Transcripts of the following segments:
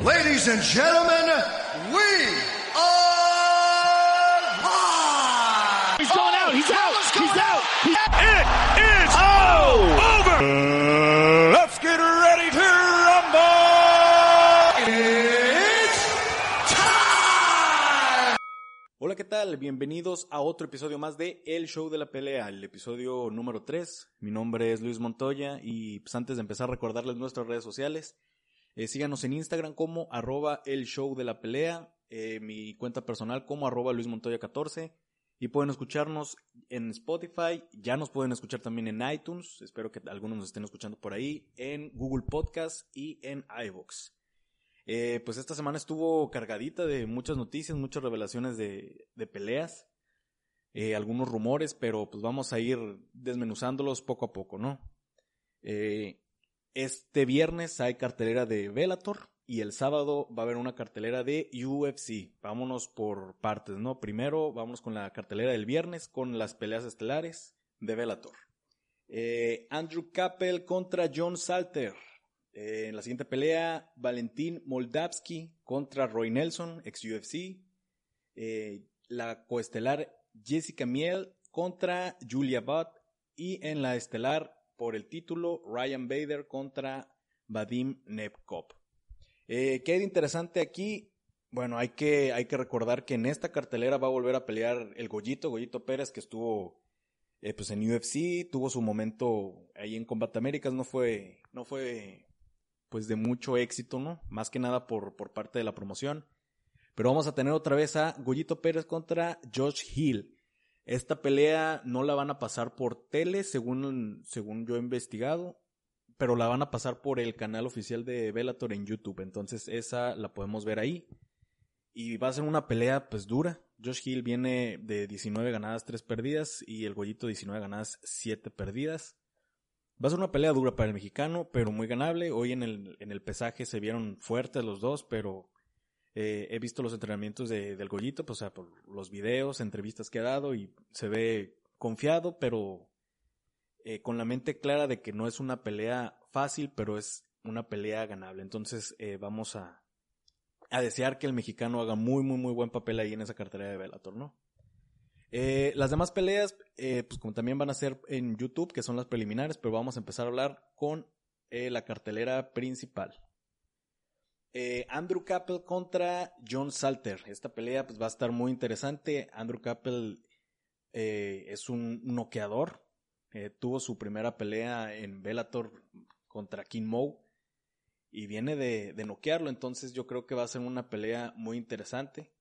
Ladies and gentlemen, we are live! He's going out. He's out. He's out. It is all over! let's get ready to rumble! It's time! Hola, ¿qué tal? Bienvenidos a otro episodio más de El Show de la Pelea, el episodio número 3. Mi nombre es Luis Montoya y pues antes de empezar recordarles nuestras redes sociales. Eh, síganos en Instagram como arroba el show de la pelea, eh, mi cuenta personal como arroba Luis Montoya 14 y pueden escucharnos en Spotify, ya nos pueden escuchar también en iTunes, espero que algunos nos estén escuchando por ahí, en Google Podcast y en iVoox. Eh, pues esta semana estuvo cargadita de muchas noticias, muchas revelaciones de, peleas, algunos rumores, pero pues vamos a ir desmenuzándolos poco a poco, ¿no? Eh, este viernes hay cartelera de Bellator y el sábado va a haber una cartelera de UFC. Vámonos por partes, ¿no? Primero vámonos con la cartelera del viernes con las peleas estelares de Bellator. Eh, Andrew Kappel contra John Salter. Eh, en la siguiente pelea, Valentín Moldavsky contra Roy Nelson, ex UFC. Eh, la coestelar Jessica Miel contra Julia Butt. Y en la estelar, por el título, Ryan Bader contra Vadim Nebkov. Eh, ¿Qué hay de interesante aquí? Bueno, hay que, hay que recordar que en esta cartelera va a volver a pelear el Goyito, Goyito Pérez, que estuvo eh, pues en UFC, tuvo su momento ahí en Combate Américas, no fue, no fue pues de mucho éxito, ¿no? Más que nada por, por parte de la promoción. Pero vamos a tener otra vez a Goyito Pérez contra Josh Hill. Esta pelea no la van a pasar por tele, según, según yo he investigado, pero la van a pasar por el canal oficial de Bellator en YouTube. Entonces esa la podemos ver ahí. Y va a ser una pelea pues dura. Josh Hill viene de 19 ganadas, 3 perdidas y el Goyito 19 ganadas, 7 perdidas. Va a ser una pelea dura para el mexicano, pero muy ganable. Hoy en el, en el pesaje se vieron fuertes los dos, pero eh, he visto los entrenamientos de, del Goyito, pues, o sea, por los videos, entrevistas que ha dado y se ve confiado, pero eh, con la mente clara de que no es una pelea fácil, pero es una pelea ganable. Entonces eh, vamos a, a desear que el mexicano haga muy, muy, muy buen papel ahí en esa cartera de Bellator, ¿no? Eh, las demás peleas, eh, pues como también van a ser en YouTube, que son las preliminares, pero vamos a empezar a hablar con la cartelera principal. Eh, Andrew Cappell contra John Salter. Esta pelea pues va a estar muy interesante. Andrew Cappell eh, es un noqueador. Eh, tuvo su primera pelea en Bellator contra King Mo y viene de, de noquearlo. Entonces yo creo que va a ser una pelea muy interesante.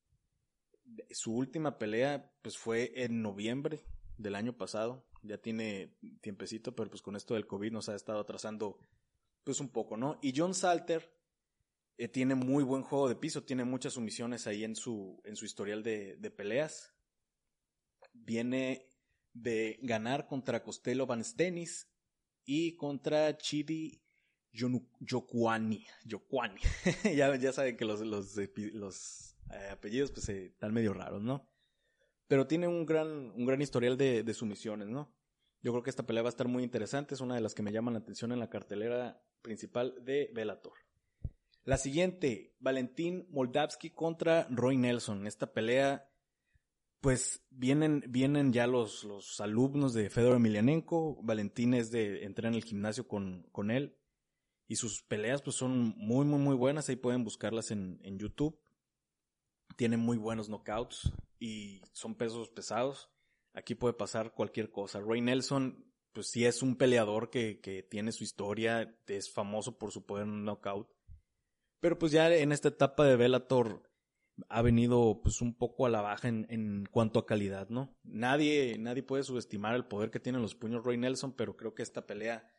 Su última pelea pues fue en noviembre del año pasado. Ya tiene tiempecito, pero pues con esto del COVID nos ha estado atrasando pues un poco, ¿no? Y John Salter eh, tiene muy buen juego de piso, tiene muchas sumisiones ahí en su, en su historial de, de peleas. Viene de ganar contra Costello Van Stenis y contra Chidi Yokwani. Yokwani. ya, ya saben que los, los, los eh, apellidos pues eh, están medio raros, ¿no? Pero tiene un gran, un gran historial de, de sumisiones, ¿no? Yo creo que esta pelea va a estar muy interesante, es una de las que me llaman la atención en la cartelera principal de Bellator. La siguiente, Valentín Moldavsky contra Roy Nelson. Esta pelea, pues vienen, vienen ya los, los alumnos de Fedor Emelianenko. Valentín es de entrar en el gimnasio con, con él. Y sus peleas pues son muy, muy, muy buenas. Ahí pueden buscarlas en, en YouTube. Tienen muy buenos knockouts y son pesos pesados. Aquí puede pasar cualquier cosa. Roy Nelson, pues sí es un peleador que, que tiene su historia, es famoso por su poder en knockout. Pero pues ya en esta etapa de Bellator ha venido pues un poco a la baja en, en, cuanto a calidad, ¿no? Nadie, nadie puede subestimar el poder que tienen los puños Roy Nelson, pero creo que esta pelea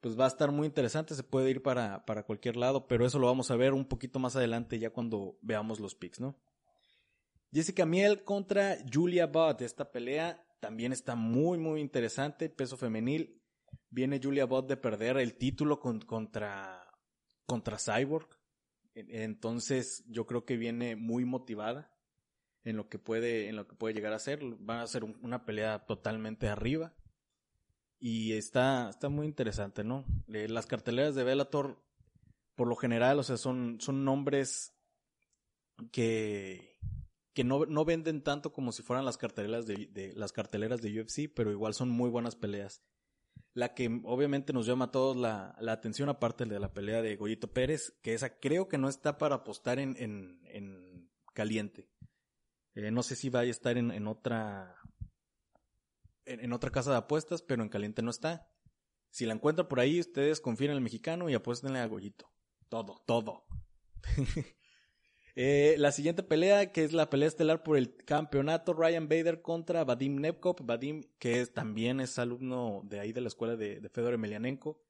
pues va a estar muy interesante, se puede ir para, para cualquier lado, pero eso lo vamos a ver un poquito más adelante ya cuando veamos los picks, ¿no? Jessica Miel contra Julia Budd. Esta pelea también está muy, muy interesante. Peso femenil. Viene Julia Budd de perder el título contra, contra Cyborg. Entonces yo creo que viene muy motivada en lo que puede, en lo que puede llegar a ser. Va a ser una pelea totalmente arriba. Y está, está muy interesante, ¿no? Eh, las carteleras de Bellator, por lo general, o sea, son, son nombres que, que no, no venden tanto como si fueran las carteleras de, de, las carteleras de UFC, pero igual son muy buenas peleas. La que obviamente nos llama a todos la, la atención, aparte de la pelea de Goyito Pérez, que esa creo que no está para apostar en, en, en caliente. Eh, no sé si va a estar en, en otra en, en, otra casa de apuestas, pero en caliente no está. Si la encuentran por ahí, ustedes confíen en el mexicano y apuéstenle a Goyito. Todo, todo. Eh, la siguiente pelea, que es la pelea estelar por el campeonato, Ryan Bader contra Vadim Nevkov. Vadim, que es, también es alumno de ahí de la escuela de, Fedor Emelianenko.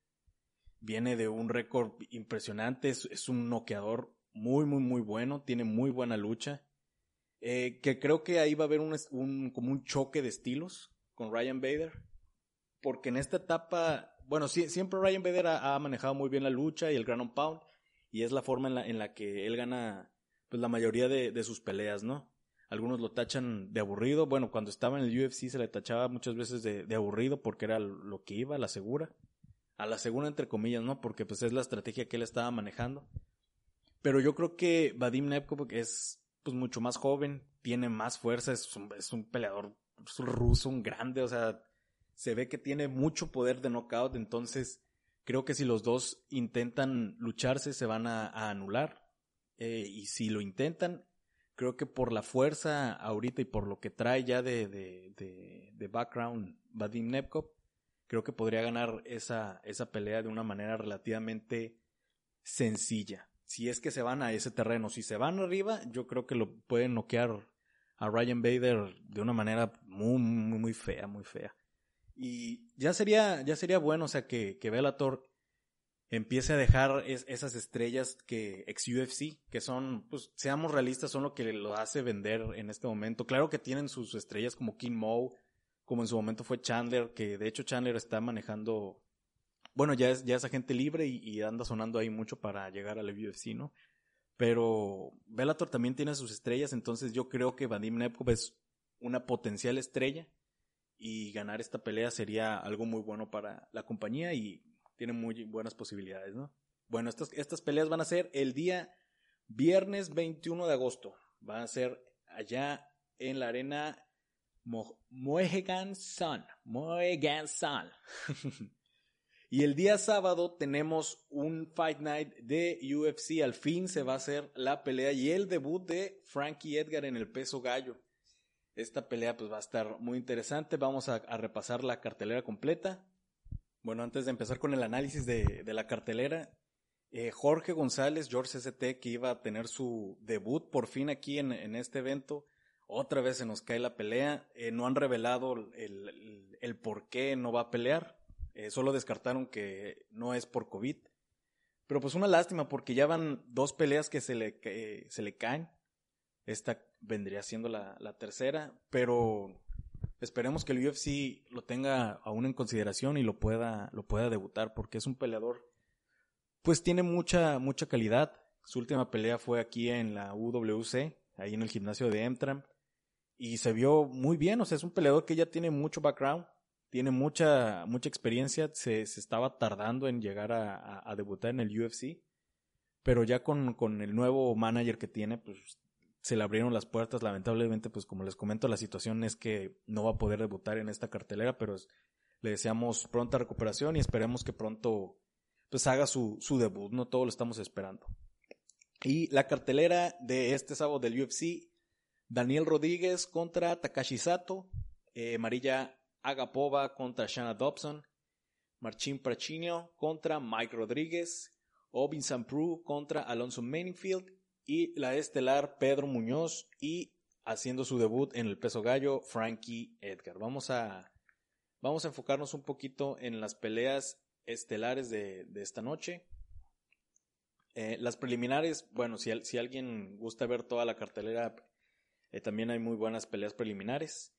Viene de un récord impresionante, es, un noqueador muy, muy, muy bueno, tiene muy buena lucha. Eh, que creo que ahí va a haber un, como un choque de estilos con Ryan Bader. Porque en esta etapa, bueno, siempre Ryan Bader ha, manejado muy bien la lucha y el ground pound. Y es la forma en la, en la que él gana pues la mayoría de, de sus peleas, ¿no? Algunos lo tachan de aburrido. Bueno, cuando estaba en el UFC se le tachaba muchas veces de, de aburrido porque era lo que iba, a la segura. A la segura entre comillas, ¿no? Porque pues es la estrategia que él estaba manejando. Pero yo creo que Vadim Nepkov es pues mucho más joven, tiene más fuerza, es un, es un peleador ruso, un grande, o sea, se ve que tiene mucho poder de knockout, entonces creo que si los dos intentan lucharse se van a anular. Eh, y si lo intentan, creo que por la fuerza ahorita y por lo que trae ya de, de, de, background Vadim Nepkov, creo que podría ganar esa, esa pelea de una manera relativamente sencilla. Si es que se van a ese terreno, si se van arriba, yo creo que lo pueden noquear a Ryan Bader de una manera muy, muy, muy fea, muy fea. Y ya sería, ya sería bueno, o sea, que, que Bellator empiece a dejar es, esas estrellas que ex UFC, que son, pues seamos realistas, son lo que lo hace vender en este momento. Claro que tienen sus estrellas como King Mo, como en su momento fue Chandler, que de hecho Chandler está manejando, bueno, ya es, ya es agente libre y, y anda sonando ahí mucho para llegar al UFC, ¿no? Pero Bellator también tiene sus estrellas, entonces yo creo que Vadim Nepkov es una potencial estrella y ganar esta pelea sería algo muy bueno para la compañía y tiene muy buenas posibilidades, ¿no? Bueno, estas, estas peleas van a ser el día viernes 21 de agosto. Van a ser allá en la arena Mo Mohegan Sun. Mohegan Sun. y el día sábado tenemos un Fight Night de UFC. Al fin se va a hacer la pelea y el debut de Frankie Edgar en el peso gallo. Esta pelea pues va a estar muy interesante. Vamos a, a repasar la cartelera completa. Bueno, antes de empezar con el análisis de, de la cartelera, eh, Jorge González, George ST, que iba a tener su debut por fin aquí en, en este evento, otra vez se nos cae la pelea. Eh, no han revelado el, el, por qué no va a pelear. Eh, solo descartaron que no es por COVID. Pero pues una lástima porque ya van dos peleas que se le, se le caen. Esta vendría siendo la, la tercera, pero Esperemos que el UFC lo tenga aún en consideración y lo pueda, lo pueda debutar porque es un peleador, pues tiene mucha, mucha calidad. Su última pelea fue aquí en la UWC, ahí en el gimnasio de Emtram, y se vio muy bien, o sea, es un peleador que ya tiene mucho background, tiene mucha, mucha experiencia, se, se estaba tardando en llegar a, a, a, debutar en el UFC, pero ya con, con el nuevo manager que tiene, pues se le abrieron las puertas. Lamentablemente, pues como les comento, la situación es que no va a poder debutar en esta cartelera, pero le deseamos pronta recuperación y esperemos que pronto pues haga su, su debut, no todo lo estamos esperando. Y la cartelera de este sábado del UFC, Daniel Rodríguez contra Takashi Sato, eh, Marilla Agapova contra Shanna Dobson, Marcin Prachinio contra Mike Rodríguez, Obin Sampru contra Alonso Mainfield y la estelar Pedro Muñoz y haciendo su debut en el peso gallo Frankie Edgar. Vamos a vamos a enfocarnos un poquito en las peleas estelares de, de esta noche. Eh, las preliminares, bueno, si, si, alguien gusta ver toda la cartelera, eh, también hay muy buenas peleas preliminares.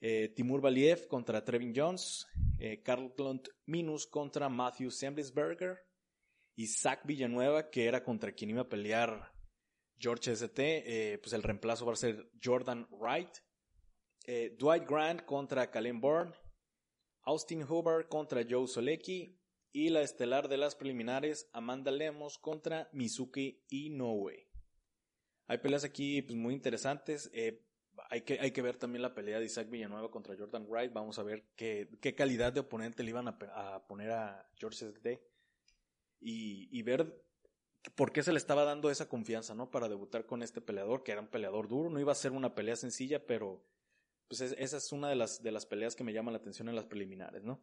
Eh, Timur Valiev contra Trevin Jones, eh, Carlton Minus contra Matthew Semblisberger y Villanueva, que era contra quien iba a pelear George ST, eh, pues el reemplazo va a ser Jordan Wright. Eh, Dwight Grant contra Calen Bourne. Austin Hubbard contra Joe Solecki. Y la estelar de las preliminares, Amanda Lemos contra Mizuki Inoue. Hay peleas aquí pues, muy interesantes. Eh, hay, que, hay que ver también la pelea de Isaac Villanueva contra Jordan Wright. Vamos a ver qué, qué calidad de oponente le iban a, poner a George ST. Y, y ver por qué se le estaba dando esa confianza, ¿no? Para debutar con este peleador, que era un peleador duro. No iba a ser una pelea sencilla, pero pues es, esa es una de las, de las peleas que me llaman la atención en las preliminares, ¿no?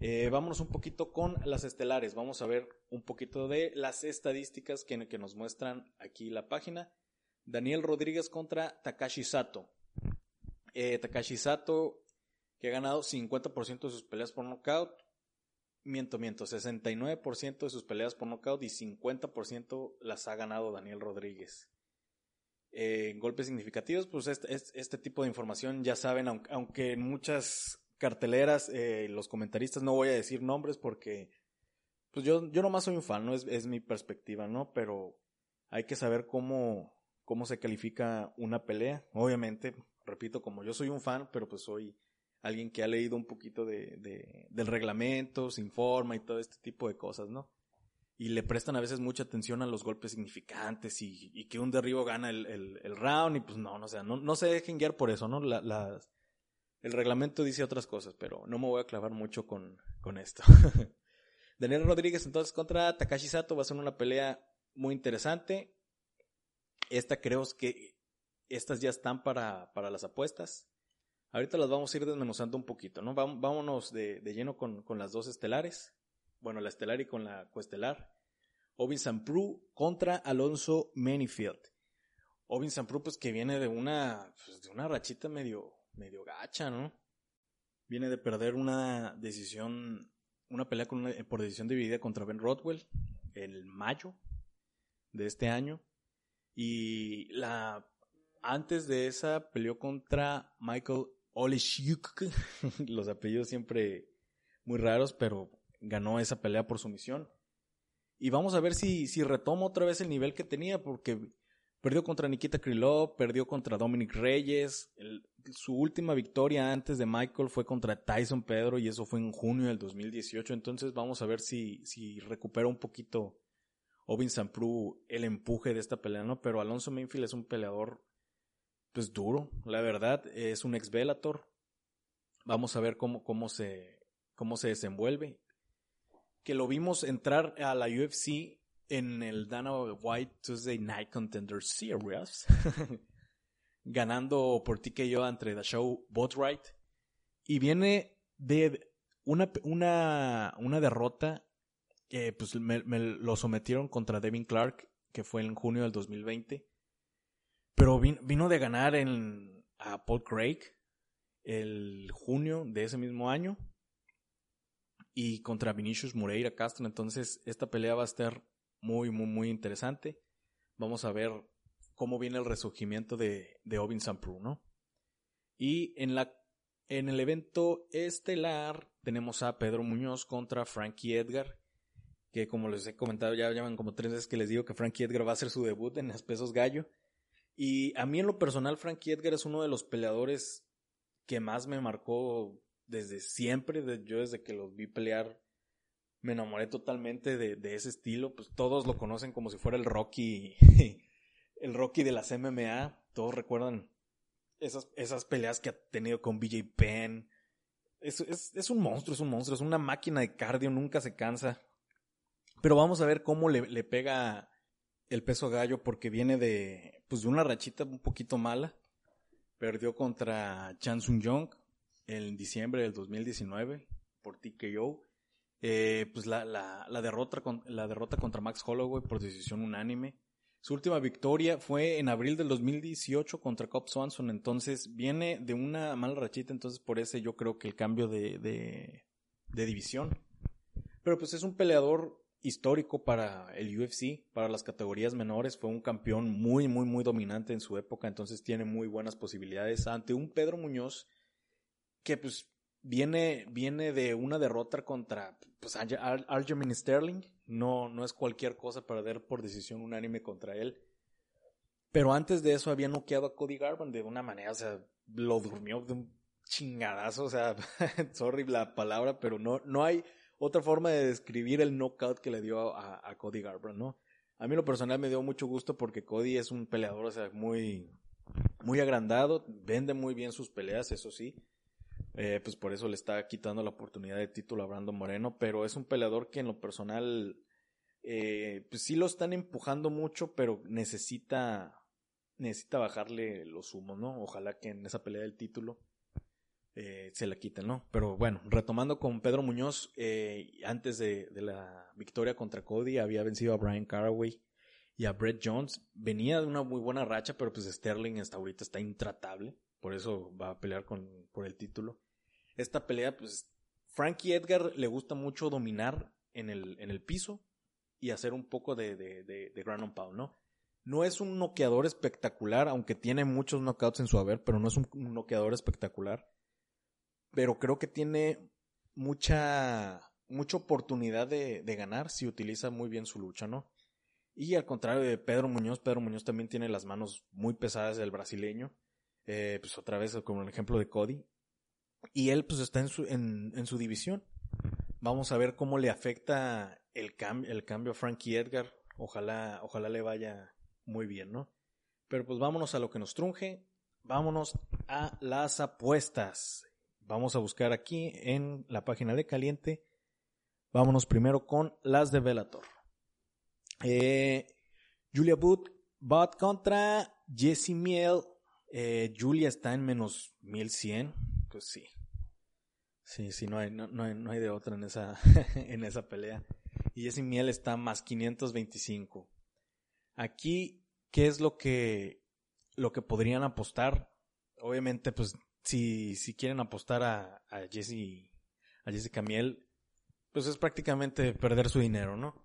Eh, vámonos un poquito con las estelares. Vamos a ver un poquito de las estadísticas que, que nos muestran aquí la página. Daniel Rodríguez contra Takashi Sato. Eh, Takashi Sato, que ha ganado 50% de sus peleas por nocaut. Miento, miento, 69% de sus peleas por nocaut y 50% las ha ganado Daniel Rodríguez. Eh, golpes significativos, pues este, este, tipo de información ya saben, aunque, aunque en muchas carteleras, eh, los comentaristas, no voy a decir nombres porque pues yo, yo nomás soy un fan, ¿no? Es, es mi perspectiva, ¿no? Pero hay que saber cómo, cómo se califica una pelea. Obviamente, repito, como yo soy un fan, pero pues soy alguien que ha leído un poquito de, de, del reglamento, se informa y todo este tipo de cosas, ¿no? Y le prestan a veces mucha atención a los golpes significantes y, que un derribo gana el, el, round y pues no, no, sea, no, no se dejen guiar por eso, ¿no? La, las, el reglamento dice otras cosas, pero no me voy a clavar mucho con, con esto. Daniel Rodríguez entonces contra Takashi Sato va a ser una pelea muy interesante. Esta creo que estas ya están para, para las apuestas. Ahorita las vamos a ir desmenuzando un poquito, ¿no? Vámonos de, de lleno con, con, las dos estelares. Bueno, la estelar y con la coestelar. Ovin Sampru contra Alonso Manifield. Ovin Sampru, pues que viene de una, pues, de una rachita medio, medio gacha, ¿no? Viene de perder una decisión, una pelea con una, por decisión dividida contra Ben Rodwell en mayo de este año. Y la, antes de esa peleó contra Michael Oleshuk, los apellidos siempre muy raros, pero ganó esa pelea por sumisión. Y vamos a ver si, si retoma otra vez el nivel que tenía, porque perdió contra Nikita Krylov, perdió contra Dominic Reyes. Su última victoria antes de Michael fue contra Tyson Pedro y eso fue en junio del 2018. Entonces vamos a ver si, si recupera un poquito Ovin Sampru el empuje de esta pelea, ¿no? Pero Alonso Mainfield es un peleador pues duro, la verdad, es un ex Bellator. Vamos a ver cómo, cómo, se, cómo se desenvuelve. Que lo vimos entrar a la UFC en el Dana White Tuesday Night Contender Series, ganando por TKO entre The Show Botright. Y viene de una, una, una derrota que pues me, me, lo sometieron contra Devin Clark, que fue en junio del 2020 pero vino, de ganar en, a Paul Craig el junio de ese mismo año y contra Vinicius Moreira Castro. Entonces, esta pelea va a estar muy, muy, muy interesante. Vamos a ver cómo viene el resurgimiento de, de Ovin Sampru, ¿no? Y en, la, en el evento estelar tenemos a Pedro Muñoz contra Frankie Edgar, que como les he comentado, ya llevan como tres veces que les digo que Frankie Edgar va a hacer su debut en las pesos gallo. Y a mí en lo personal, Frankie Edgar es uno de los peleadores que más me marcó desde siempre. yo desde que los vi pelear me enamoré totalmente de, de, ese estilo. Pues todos lo conocen como si fuera el Rocky, el Rocky de las MMA. Todos recuerdan esas, esas peleas que ha tenido con BJ Penn. Es, es, es un monstruo, es un monstruo, es una máquina de cardio, nunca se cansa. Pero vamos a ver cómo le, le pega el peso gallo porque viene de, pues de una rachita un poquito mala. Perdió contra Chan Sung Jong en diciembre del 2019 por TKO. Eh, pues la, la, la, derrota, la derrota contra Max Holloway por decisión unánime. Su última victoria fue en abril del 2018 contra Cobb Swanson. Entonces viene de una mala rachita. Entonces por ese yo creo que el cambio de, de, de división. Pero pues es un peleador histórico para el UFC, para las categorías menores. Fue un campeón muy, muy, muy dominante en su época. Entonces tiene muy buenas posibilidades ante un Pedro Muñoz que pues viene, viene de una derrota contra pues, Aljamain Sterling. No, no es cualquier cosa perder por decisión unánime contra él. Pero antes de eso había noqueado a Cody Garban de una manera, o sea, lo durmió de un chingadazo, o sea, sorry la palabra, pero no, no hay otra forma de describir el knockout que le dio a, Cody Garbrandt, ¿no? A mí lo personal me dio mucho gusto porque Cody es un peleador, o sea, muy, muy agrandado, vende muy bien sus peleas, eso sí. Eh, pues por eso le está quitando la oportunidad de título a Brandon Moreno, pero es un peleador que en lo personal, eh, pues sí lo están empujando mucho, pero necesita, necesita bajarle los humos, ¿no? Ojalá que en esa pelea del título eh, se la quiten, ¿no? Pero bueno, retomando con Pedro Muñoz, eh, antes de, la victoria contra Cody, había vencido a Brian Caraway y a Brett Jones. Venía de una muy buena racha, pero pues Sterling hasta ahorita está intratable, por eso va a pelear con, por el título esta pelea, pues Frankie Edgar le gusta mucho dominar en el, en el piso y hacer un poco de, de, de, de ground and pound, ¿no? No es un noqueador espectacular, aunque tiene muchos knockouts en su haber, pero no es un, noqueador espectacular. Pero creo que tiene mucha, mucha oportunidad de, de ganar si utiliza muy bien su lucha, ¿no? Y al contrario de Pedro Muñoz, Pedro Muñoz también tiene las manos muy pesadas del brasileño. Eh, pues otra vez como el ejemplo de Cody. Y él pues está en su, en, en su división. Vamos a ver cómo le afecta el, cambio el cambio a Frankie Edgar. Ojalá, ojalá le vaya muy bien, ¿no? Pero pues vámonos a lo que nos trunje. Vámonos a las apuestas. Vamos a buscar aquí en la página de Caliente. Vámonos primero con las de Velator. Eh, Julia Booth, Bot contra Jesse Miel. Eh, Julia está en menos 1100 pues sí. Sí, sí, no hay, no, no hay, no hay de otra en esa, en esa pelea. Y Jesse Miel está más 525. Aquí, ¿qué es lo que, lo que podrían apostar? Obviamente, pues, si, si quieren apostar a, Jesse, a Jessica Miel, pues es prácticamente perder su dinero, ¿no?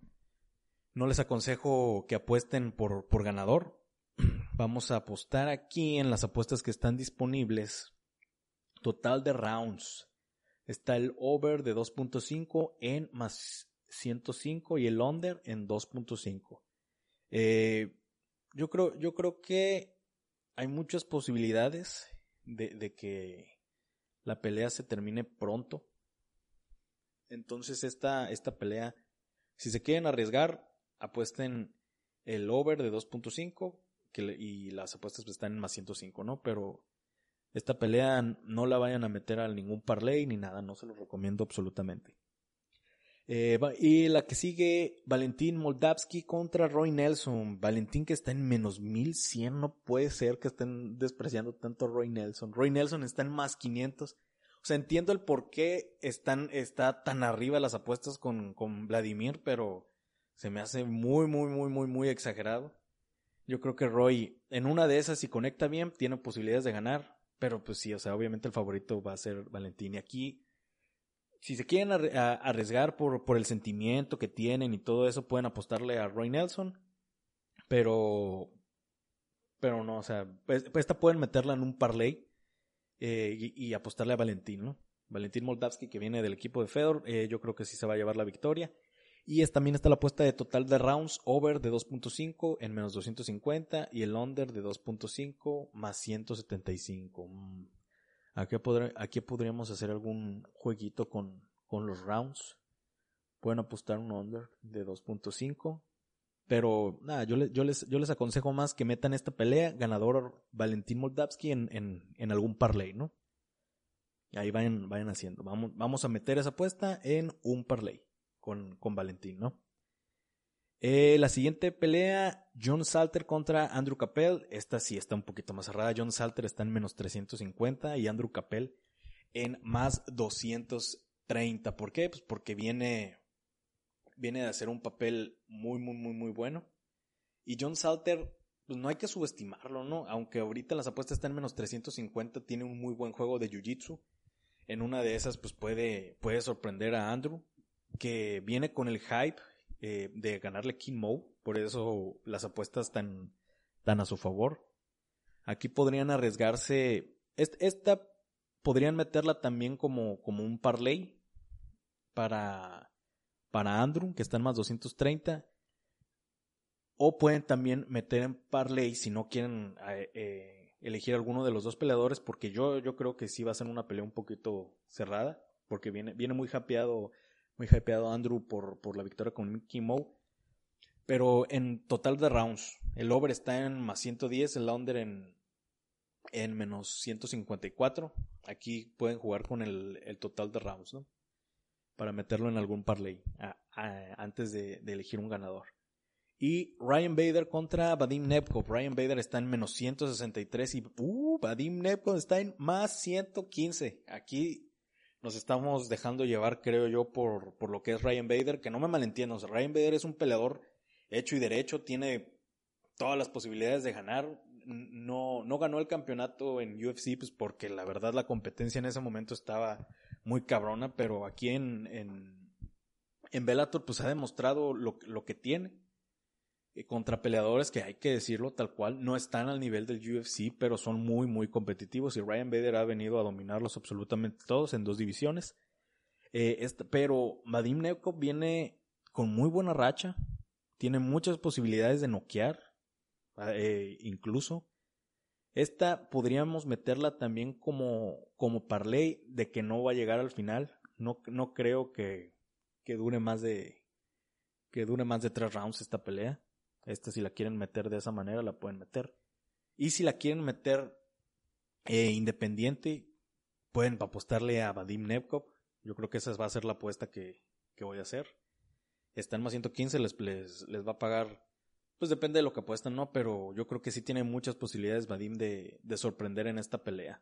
No les aconsejo que apuesten por, por ganador. Vamos a apostar aquí en las apuestas que están disponibles Total de rounds. Está el over de 2.5 en más 105 y el under en 2.5. Eh, yo creo, yo creo que hay muchas posibilidades de, que la pelea se termine pronto. Entonces esta, esta pelea, si se quieren arriesgar, apuesten el over de 2.5 y las apuestas están en más 105, ¿no? Pero esta pelea no la vayan a meter a ningún parlay ni nada, no se lo recomiendo absolutamente. Eh, y la que sigue, Valentín Moldavsky contra Roy Nelson. Valentín que está en menos 1100, no puede ser que estén despreciando tanto a Roy Nelson. Roy Nelson está en más 500. O sea, entiendo el por qué están, está tan arriba las apuestas con, con Vladimir, pero se me hace muy, muy, muy, muy, muy exagerado. Yo creo que Roy, en una de esas, si conecta bien, tiene posibilidades de ganar. Pero pues sí, o sea, obviamente el favorito va a ser Valentín. Y aquí, si se quieren arriesgar por, el sentimiento que tienen y todo eso, pueden apostarle a Roy Nelson. Pero, pero no, o sea, pues, esta pueden meterla en un parlay eh, y, apostarle a Valentín, ¿no? Valentín Moldavsky, que viene del equipo de Fedor, eh, yo creo que sí se va a llevar la victoria. Y es, también está la apuesta de total de rounds over de 2.5 en menos 250 y el under de 2.5 más 175. Mm. Aquí, podríamos hacer algún jueguito con, los rounds. Pueden apostar un under de 2.5. Pero nada, yo, yo, les, aconsejo más que metan esta pelea ganador Valentín Moldavsky en, en, algún parlay, ¿no? Ahí vayan, haciendo. Vamos, vamos a meter esa apuesta en un parlay con, con Valentín, ¿no? Eh, la siguiente pelea, John Salter contra Andrew Capel. Esta sí está un poquito más cerrada. John Salter está en menos 350 y Andrew Capel en más 230. ¿Por qué? Pues porque viene, viene de hacer un papel muy, muy, muy, muy bueno. Y John Salter, pues no hay que subestimarlo, ¿no? Aunque ahorita las apuestas están en menos 350, tiene un muy buen juego de Jiu-Jitsu. En una de esas, pues puede, puede sorprender a Andrew que viene con el hype eh, de ganarle King Mo, por eso las apuestas están tan a su favor. Aquí podrían arriesgarse, esta podrían meterla también como, como un parlay para, para Andrew, que está en más 230. O pueden también meter en parlay si no quieren eh, eh, elegir alguno de los dos peleadores, porque yo, yo creo que sí va a ser una pelea un poquito cerrada, porque viene, viene muy hypeado, muy hypeado Andrew por, por la victoria con Mickey Moe. Pero en total de rounds, el over está en más 110, el under en, en menos 154. Aquí pueden jugar con el, el total de rounds, ¿no? Para meterlo en algún parlay antes de, elegir un ganador. Y Ryan Bader contra Vadim Nebkov. Ryan Bader está en menos 163 y uh, Vadim Nebkov está en más 115. Aquí nos estamos dejando llevar, creo yo, por, por lo que es Ryan Bader, que no me malentiendo. Ryan Bader es un peleador hecho y derecho, tiene todas las posibilidades de ganar no, no ganó el campeonato en UFC, pues porque la verdad la competencia en ese momento estaba muy cabrona, pero aquí en, en, en Bellator pues ha demostrado lo, lo que tiene. Eh, contra peleadores que hay que decirlo tal cual, no están al nivel del UFC, pero son muy, muy competitivos y Ryan Bader ha venido a dominarlos absolutamente todos en dos divisiones. Eh, pero Vadim Nevkov viene con muy buena racha, tiene muchas posibilidades de noquear, eh, incluso. Esta podríamos meterla también como, como parlay de que no va a llegar al final. No, no creo que, que dure más de que dure más de tres rounds esta pelea. Esta si la quieren meter de esa manera la pueden meter. Y si la quieren meter eh, independiente, pueden apostarle a Vadim Nevkov. Yo creo que esa va a ser la apuesta que, que voy a hacer. Está en más 115, les, les, les va a pagar pues depende de lo que apuestan, ¿no? Pero yo creo que sí tiene muchas posibilidades Vadim de, de sorprender en esta pelea.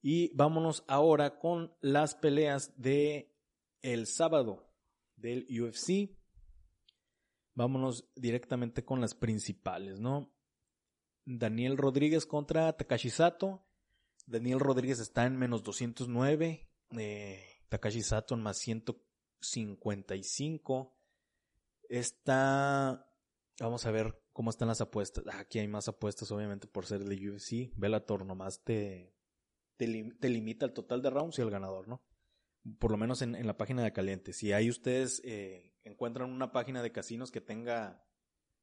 Y vámonos ahora con las peleas de el sábado del UFC. Vámonos directamente con las principales, ¿no? Daniel Rodríguez contra Takashi Sato. Daniel Rodríguez está en menos 209. Eh, Takashi Sato en más 155. Está Vamos a ver cómo están las apuestas. Ah, aquí hay más apuestas, obviamente, por ser de UFC. Bellator nomás te, te, limita el total de rounds y el ganador, ¿no? Por lo menos en, la página de Caliente. Si ahí ustedes eh, encuentran una página de casinos que tenga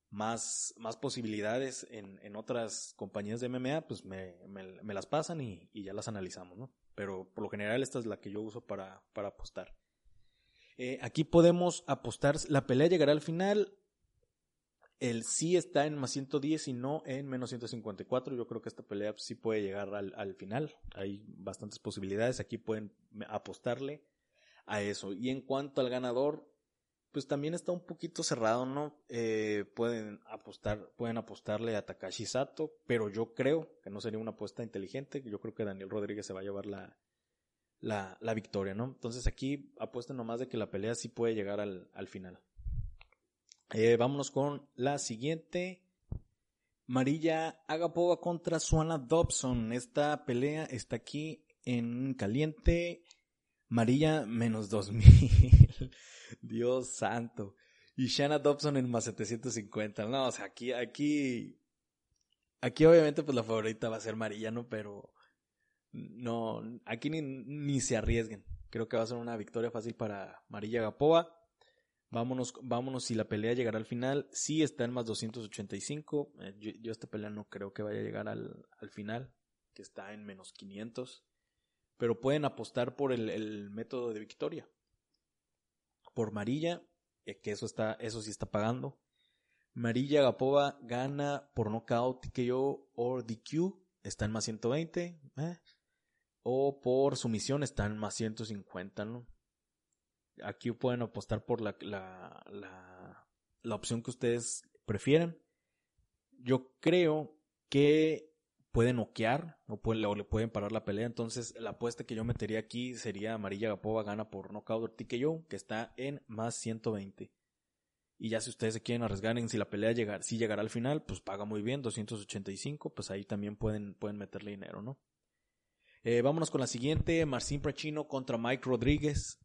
más, más posibilidades en, en otras compañías de MMA, pues me, me, las pasan y, y, ya las analizamos, ¿no? Pero por lo general esta es la que yo uso para, para apostar. Eh, aquí podemos apostar, la pelea llegará al final, el sí está en más 110 y no en menos 154. Yo creo que esta pelea sí puede llegar al, final. Hay bastantes posibilidades. Aquí pueden apostarle a eso. Y en cuanto al ganador, pues también está un poquito cerrado, ¿no? Eh, pueden apostar, pueden apostarle a Takashi Sato, pero yo creo que no sería una apuesta inteligente. Yo creo que Daniel Rodríguez se va a llevar la, la, la victoria, ¿no? Entonces aquí apuesten nomás de que la pelea sí puede llegar al, al final. Eh, vámonos con la siguiente. Marilla Agapova contra Suana Dobson. Esta pelea está aquí en caliente. Marilla menos 2000. Dios santo. Y Shanna Dobson en más 750. No, o sea, aquí, aquí, aquí obviamente pues la favorita va a ser Marilla, ¿no? Pero no, aquí ni, ni se arriesguen. Creo que va a ser una victoria fácil para Marilla Agapova. Vámonos, vámonos si la pelea llegará al final. Sí está en más 285. Eh, yo, yo, esta pelea no creo que vaya a llegar al, al, final, que está en menos 500. Pero pueden apostar por el, método de victoria. Por Marilla, eh, que eso, está, eso sí está pagando. Marilla Gapova gana por nocaut yo o DQ, está en más 120. Eh. O por sumisión está en más 150, ¿no? Aquí pueden apostar por la, la, la, la opción que ustedes prefieran. Yo creo que pueden noquear o, le pueden parar la pelea. Entonces, la apuesta que yo metería aquí sería Amarilla Gapova gana por knockout yo que está en más 120. Y ya si ustedes se quieren arriesgar en si la pelea llegar, si llegará al final, pues paga muy bien, 285, pues ahí también pueden, pueden meterle dinero, ¿no? Eh, vámonos con la siguiente, Marcin Prachino contra Mike Rodríguez.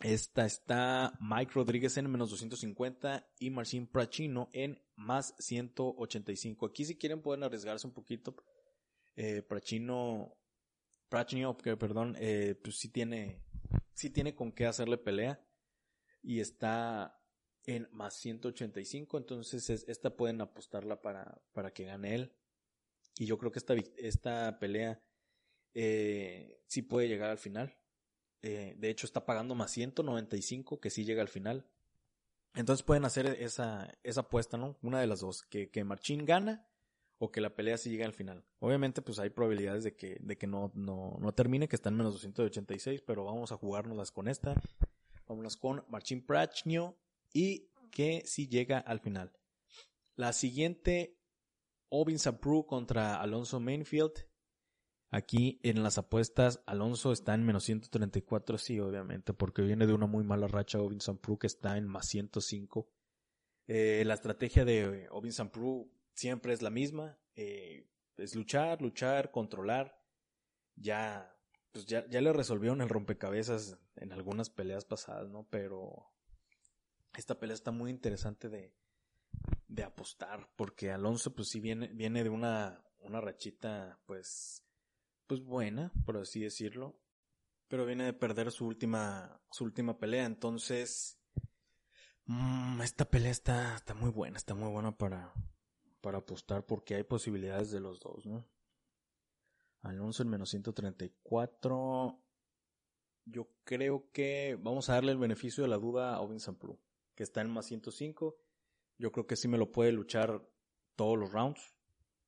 Esta está Mike Rodríguez en menos 250 y Marcin Prachino en más 185. Aquí si quieren pueden arriesgarse un poquito. Eh, Prachino, Prachino, perdón, eh, pues sí tiene, sí tiene con qué hacerle pelea. Y está en más 185, entonces esta pueden apostarla para, para que gane él. Y yo creo que esta, esta pelea eh, sí puede llegar al final. Eh, de hecho, está pagando más 195 que sí llega al final. Entonces pueden hacer esa, esa apuesta, ¿no? Una de las dos, que, que Marchín gana o que la pelea sí llega al final. Obviamente, pues hay probabilidades de que, de que no, no, no termine, que está en menos 286, pero vamos a jugárnoslas con esta. Vámonos con Marchín Prachnio y que sí llega al final. La siguiente, Ovin Sapru contra Alonso Mainfield. Aquí en las apuestas, Alonso está en menos 134, sí, obviamente, porque viene de una muy mala racha Ovin Sampru que está en más 105. Eh, la estrategia de Ovin Sampru siempre es la misma, eh, es luchar, luchar, controlar. Ya, pues ya, ya le resolvieron el rompecabezas en algunas peleas pasadas, ¿no? Pero esta pelea está muy interesante de, de apostar, porque Alonso, pues sí viene, viene de una, una rachita, pues, pues buena, por así decirlo. Pero viene de perder su última, su última pelea. Entonces, mmm, esta pelea está, está muy buena, está muy buena para, para apostar porque hay posibilidades de los dos, ¿no? Alonso en menos 134. Yo creo que vamos a darle el beneficio de la duda a Ovin Samplu, que está en más 105. Yo creo que sí me lo puede luchar todos los rounds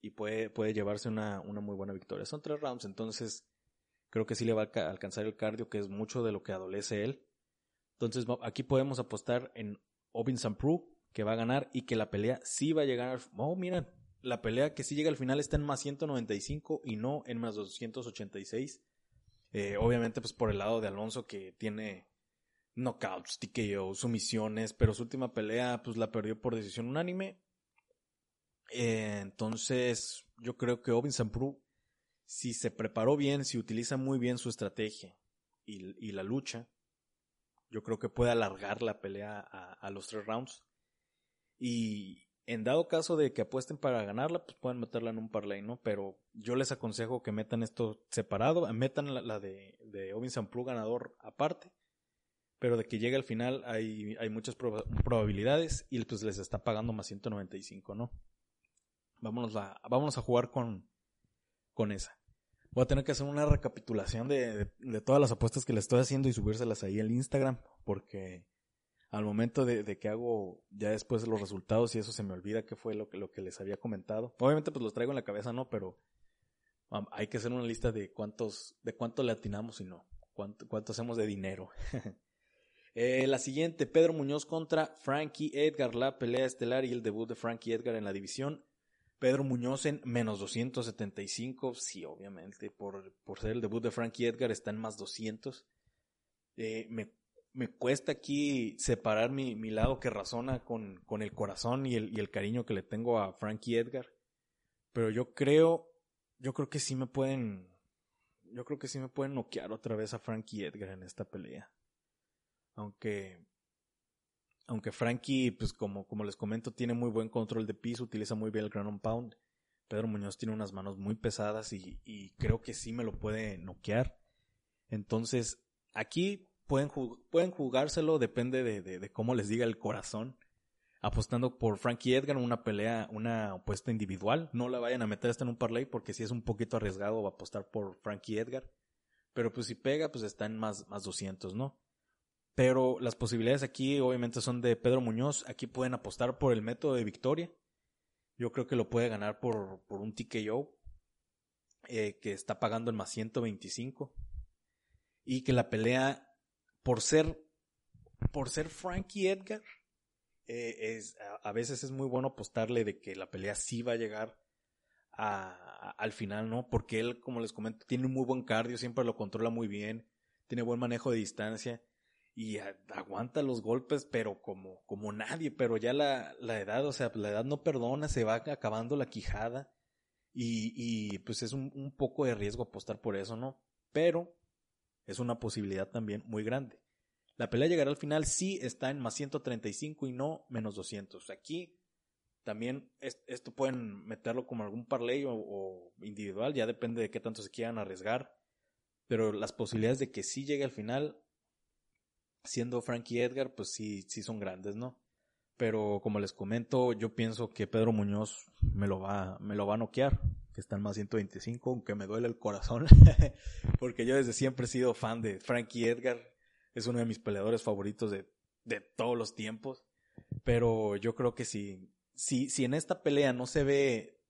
y puede, puede llevarse una, una muy buena victoria. Son tres rounds, entonces creo que sí le va a alcanzar el cardio, que es mucho de lo que adolece él. Entonces aquí podemos apostar en Obin Sampru, que va a ganar y que la pelea sí va a llegar al... Oh, miren, la pelea que sí llega al final está en más 195 y no en más 286. Eh, obviamente pues por el lado de Alonso que tiene knockouts, TKO, sumisiones, pero su última pelea pues la perdió por decisión unánime eh, entonces, yo creo que Ovin Sampru, si se preparó bien, si utiliza muy bien su estrategia y, la lucha, yo creo que puede alargar la pelea a, los tres rounds. Y en dado caso de que apuesten para ganarla, pues pueden meterla en un parlay, ¿no? Pero yo les aconsejo que metan esto separado, metan la, de, de Ovin Sampru ganador aparte. Pero de que llegue al final hay, hay muchas probabilidades y pues les está pagando más 195, ¿no? Vámonos a, vámonos a jugar con, con esa. Voy a tener que hacer una recapitulación de, de, todas las apuestas que le estoy haciendo y subírselas ahí al Instagram, porque al momento de, de, que hago ya después los resultados y eso se me olvida qué fue lo que, lo que les había comentado. Obviamente pues los traigo en la cabeza, ¿no? Pero hay que hacer una lista de cuántos, de cuánto le atinamos y no, cuánto, cuánto hacemos de dinero. eh, la siguiente, Pedro Muñoz contra Frankie Edgar, la pelea estelar y el debut de Frankie Edgar en la división. Pedro Muñoz en menos 275, sí, obviamente, por, por ser el debut de Frankie Edgar está en más 200. Eh, me, me, cuesta aquí separar mi, mi lado que razona con, con el corazón y el, y el, cariño que le tengo a Frankie Edgar. Pero yo creo, yo creo que sí me pueden, yo creo que sí me pueden noquear otra vez a Frankie Edgar en esta pelea. Aunque aunque Frankie, pues como, como les comento, tiene muy buen control de piso, utiliza muy bien el ground pound. Pedro Muñoz tiene unas manos muy pesadas y, y creo que sí me lo puede noquear. Entonces, aquí pueden, pueden jugárselo, depende de, de, cómo les diga el corazón. Apostando por Frankie Edgar una pelea, una apuesta individual. No la vayan a meter hasta en un parlay porque si es un poquito arriesgado apostar por Frankie Edgar. Pero pues si pega, pues está en más, más 200, ¿no? Pero las posibilidades aquí obviamente son de Pedro Muñoz. Aquí pueden apostar por el método de victoria. Yo creo que lo puede ganar por, por un TKO. Eh, que está pagando el más 125. Y que la pelea, por ser, por ser Frankie Edgar, eh, es, a, veces es muy bueno apostarle de que la pelea sí va a llegar a, al final, ¿no? Porque él, como les comento, tiene un muy buen cardio, siempre lo controla muy bien, tiene buen manejo de distancia y aguanta los golpes, pero como, como nadie, pero ya la, la edad, o sea, la edad no perdona, se va acabando la quijada y, y pues es un, un poco de riesgo apostar por eso, ¿no? Pero es una posibilidad también muy grande. La pelea llegará al final si está en más 135 y no menos 200. Aquí también esto pueden meterlo como algún parlay o, individual, ya depende de qué tanto se quieran arriesgar. Pero las posibilidades de que sí llegue al final, siendo Frankie Edgar, pues sí, sí son grandes, ¿no? Pero como les comento, yo pienso que Pedro Muñoz me lo va, me lo va a noquear, que está en más 125, aunque me duele el corazón, porque yo desde siempre he sido fan de Frankie Edgar, es uno de mis peleadores favoritos de, de todos los tiempos, pero yo creo que si, si, si en esta pelea no se ve,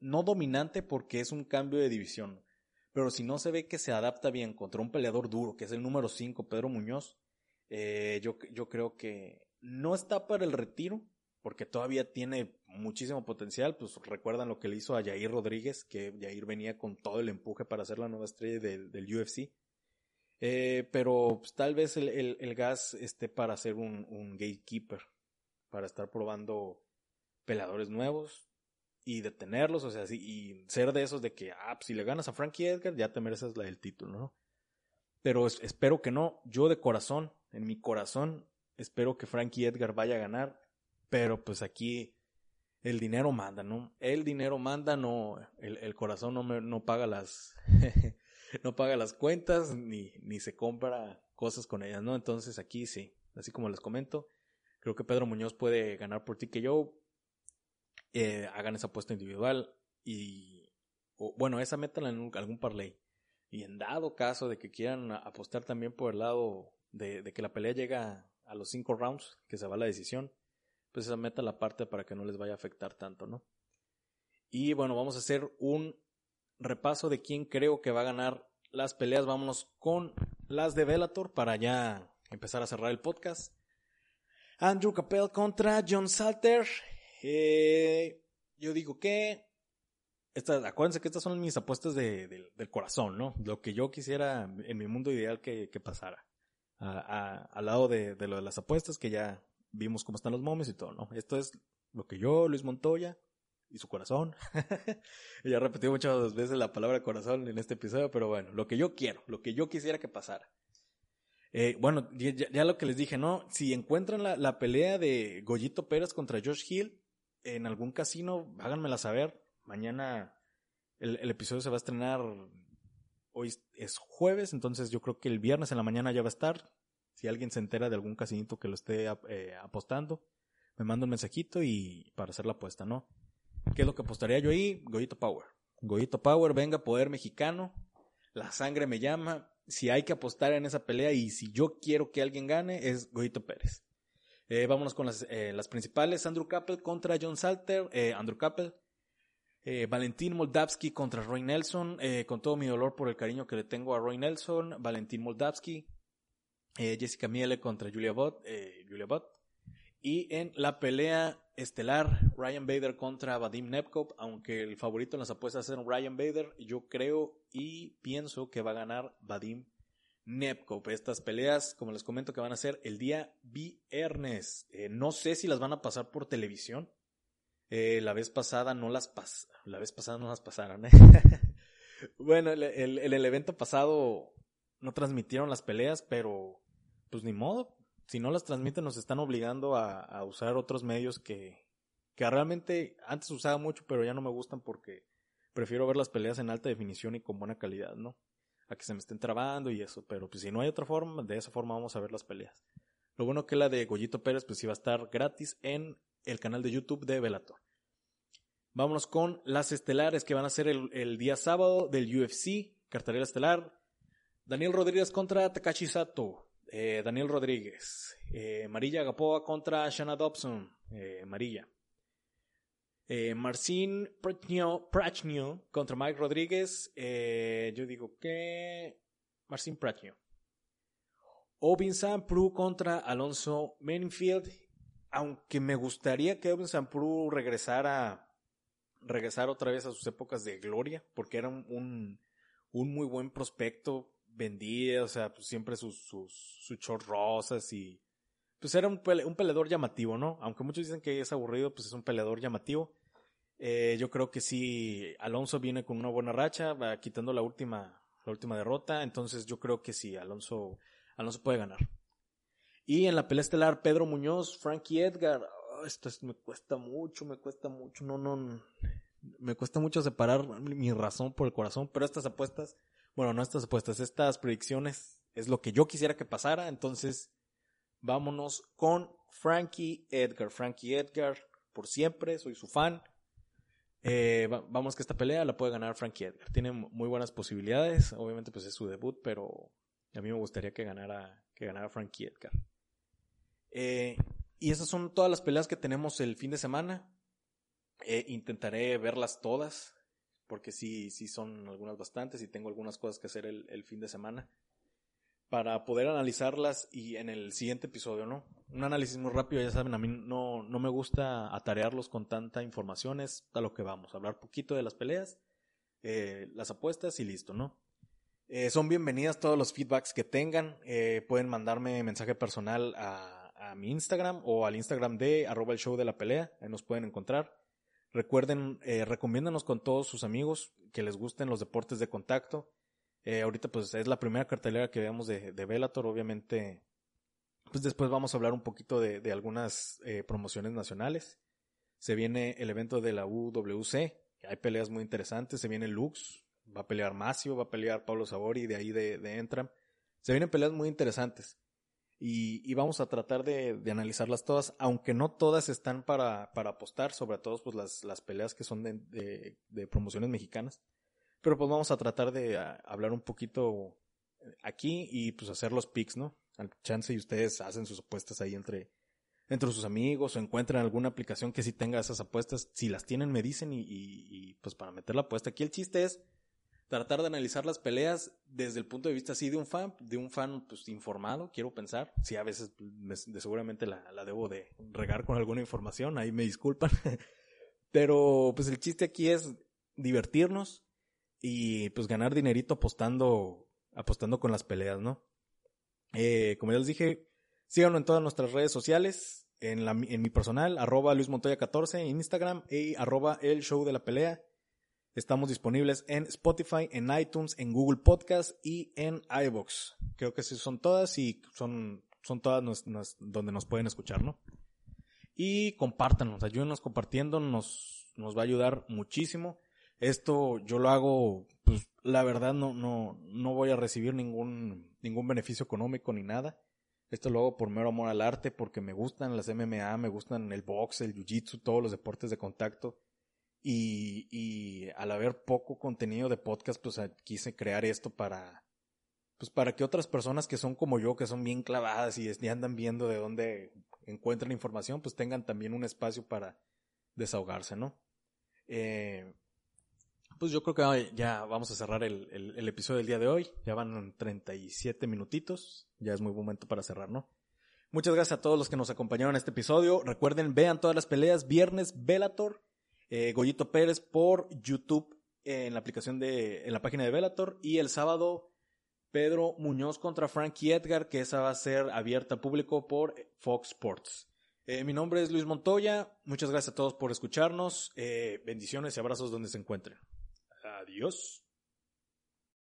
no dominante porque es un cambio de división, pero si no se ve que se adapta bien contra un peleador duro, que es el número 5, Pedro Muñoz, eh, yo, yo creo que no está para el retiro, porque todavía tiene muchísimo potencial. Pues recuerdan lo que le hizo a Jair Rodríguez, que Jair venía con todo el empuje para ser la nueva estrella del, UFC. Eh, pero pues, tal vez el, el, gas esté para ser un, un gatekeeper, para estar probando peleadores nuevos y detenerlos, o sea, y ser de esos de que, ah, pues, si le ganas a Frankie Edgar, ya te mereces la del título, ¿no? Pero espero que no. Yo de corazón, en mi corazón, Espero que Frankie Edgar vaya a ganar, pero pues aquí el dinero manda, ¿no? El dinero manda, no, el, corazón no, me, no paga las, no paga las cuentas ni, ni se compra cosas con ellas, ¿no? Entonces aquí sí, así como les comento, creo que Pedro Muñoz puede ganar por ti que yo, eh, hagan esa apuesta individual y, bueno, esa métala en algún parlay. Y en dado caso de que quieran apostar también por el lado de, de que la pelea llega a los cinco rounds que se va la decisión, pues esa meta la parte para que no les vaya a afectar tanto, ¿no? Y bueno, vamos a hacer un repaso de quién creo que va a ganar las peleas. Vámonos con las de Bellator para ya empezar a cerrar el podcast. Andrew Capel contra John Salter. Eh, yo digo que. acuérdense que estas son mis apuestas del corazón, ¿no? Lo que yo quisiera en mi mundo ideal que pasara al lado de, lo de las apuestas, que ya vimos cómo están los momios y todo, ¿no? Esto es lo que yo, Luis Montoya, y su corazón. ya repetí muchas veces la palabra corazón en este episodio, pero bueno, lo que yo quiero, lo que yo quisiera que pasara. Eh, bueno, ya, lo que les dije, ¿no? Si encuentran la, pelea de Goyito Pérez contra Josh Hill en algún casino, háganmela saber. Mañana el, el episodio se va a estrenar hoy es jueves, entonces yo creo que el viernes en la mañana ya va a estar. Si alguien se entera de algún casinito que lo esté eh, apostando, me manda un mensajito y para hacer la apuesta, ¿no? ¿Qué es lo que apostaría yo ahí? Goyito Power. Goyito Power, venga, poder mexicano. La sangre me llama. Si hay que apostar en esa pelea y si yo quiero que alguien gane, es Goyito Pérez. Eh, vámonos con las, eh, las principales. Andrew Cappell contra John Salter. Andrew Cappell eh, Valentín Moldavsky contra Roy Nelson, eh, con todo mi dolor por el cariño que le tengo a Roy Nelson, Valentín Moldavsky, eh, Jessica Miele contra Julia Bott, Julia Bott, y en la pelea estelar, Ryan Bader contra Vadim Nepkov, aunque el favorito en las apuestas es Ryan Bader, yo creo y pienso que va a ganar Vadim Nepkov. Estas peleas, como les comento, que van a ser el día viernes. no sé si las van a pasar por televisión. Eh, la vez pasada no las pas la vez pasada no las pasaron. ¿eh? bueno, el, el, el, evento pasado no transmitieron las peleas, pero pues ni modo. Si no las transmiten nos están obligando a, a usar otros medios que, que realmente antes usaba mucho, pero ya no me gustan porque prefiero ver las peleas en alta definición y con buena calidad, ¿no? A que se me estén trabando y eso, pero pues si no hay otra forma, de esa forma vamos a ver las peleas. Lo bueno que la de Goyito Pérez pues iba a estar gratis en el canal de YouTube de Velator. Vámonos con las estelares que van a ser el, día sábado del UFC, cartelera estelar. Daniel Rodríguez contra Takashi Sato. Eh, Daniel Rodríguez. Eh, Marilla Gapoa contra Shanna Dobson. Eh, Marilla. Marcin Prachnio contra Mike Rodríguez. yo digo que Marcin Prachnio. Ovin Sampru contra Alonso Menfield aunque me gustaría que Evan Sampru regresara, regresar otra vez a sus épocas de gloria, porque era un, un muy buen prospecto, vendía, o sea, pues siempre sus, sus, sus y, pues era un, un peleador llamativo, ¿no? Aunque muchos dicen que es aburrido, pues es un peleador llamativo. Eh, yo creo que sí, Alonso viene con una buena racha, va quitando la última, la última derrota, entonces yo creo que sí, Alonso, Alonso puede ganar. Y en la pelea estelar, Pedro Muñoz, Frankie Edgar. Oh, esto es, me cuesta mucho, me cuesta mucho. No, no. Me cuesta mucho separar mi razón por el corazón. Pero estas apuestas, bueno, no estas apuestas, estas predicciones es lo que yo quisiera que pasara. Entonces, vámonos con Frankie Edgar. Frankie Edgar, por siempre, soy su fan. Eh, vamos que esta pelea la puede ganar Frankie Edgar. Tiene muy buenas posibilidades. Obviamente, pues es su debut, pero a mí me gustaría que ganara, que ganara Frankie Edgar. Eh, y esas son todas las peleas que tenemos el fin de semana. Eh, intentaré verlas todas, porque sí, sí son algunas bastantes y tengo algunas cosas que hacer el, fin de semana para poder analizarlas y en el siguiente episodio, ¿no? Un análisis muy rápido, ya saben, a mí no, no me gusta atarearlos con tanta información, es a lo que vamos, hablar poquito de las peleas, eh, las apuestas y listo, ¿no? Eh, son bienvenidas todos los feedbacks que tengan, eh, pueden mandarme mensaje personal a, a, mi Instagram o al Instagram de arroba el show de la pelea, ahí nos pueden encontrar. Recuerden, eh, recomiéndanos con todos sus amigos que les gusten los deportes de contacto. Eh, ahorita pues es la primera cartelera que veamos de, de Bellator, obviamente. Pues después vamos a hablar un poquito de, de algunas promociones nacionales. Se viene el evento de la UWC, hay peleas muy interesantes. Se viene Lux, va a pelear Macio, va a pelear Pablo Sabori de ahí de, de Entram. Se vienen peleas muy interesantes. Y, y vamos a tratar de, de, analizarlas todas, aunque no todas están para, para apostar, sobre todo pues las, peleas que son de, de, promociones mexicanas. Pero pues vamos a tratar de a, hablar un poquito aquí y pues hacer los picks, ¿no? Al chance y ustedes hacen sus apuestas ahí entre, entre sus amigos o encuentran alguna aplicación que sí tenga esas apuestas. Si las tienen, me dicen y, y, y pues para meter la apuesta. Aquí el chiste es tratar de analizar las peleas desde el punto de vista así de un fan, de un fan pues informado, quiero pensar. Sí, a veces me, de, seguramente la, la debo de regar con alguna información, ahí me disculpan. Pero pues el chiste aquí es divertirnos, y pues ganar dinerito apostando, apostando con las peleas, ¿no? Eh, como ya les dije, síganlo en todas nuestras redes sociales, en, la, en mi personal, arroba Luis Montoya 14 en Instagram y arroba el show de la pelea. Estamos disponibles en Spotify, en iTunes, en Google Podcast y en iVoox. Creo que sí son todas y son, son todas donde nos pueden escuchar, ¿no? Y compártanos, ayúdenos compartiendo, nos, nos va a ayudar muchísimo. Esto yo lo hago, pues la verdad no, no, no voy a recibir ningún, ningún beneficio económico ni nada. Esto lo hago por mero amor al arte, porque me gustan las MMA, me gustan el box, el jiu-jitsu, todos los deportes de contacto. Y, y al haber poco contenido de podcast, pues quise crear esto para, pues para que otras personas que son como yo, que son bien clavadas y, andan viendo de dónde encuentran información, pues tengan también un espacio para desahogarse, ¿no? Eh, pues yo creo que ya vamos a cerrar el, el, el, episodio del día de hoy. Ya van 37 minutitos. Ya es muy momento para cerrar, ¿no? Muchas gracias a todos los que nos acompañaron en este episodio. Recuerden, vean todas las peleas. Viernes, Velator, eh, Goyito Pérez por YouTube en la aplicación de, en la página de Velator. Y el sábado, Pedro Muñoz contra Frankie Edgar, que esa va a ser abierta al público por Fox Sports. Eh, mi nombre es Luis Montoya. Muchas gracias a todos por escucharnos. Eh, bendiciones y abrazos donde se encuentren. Adiós.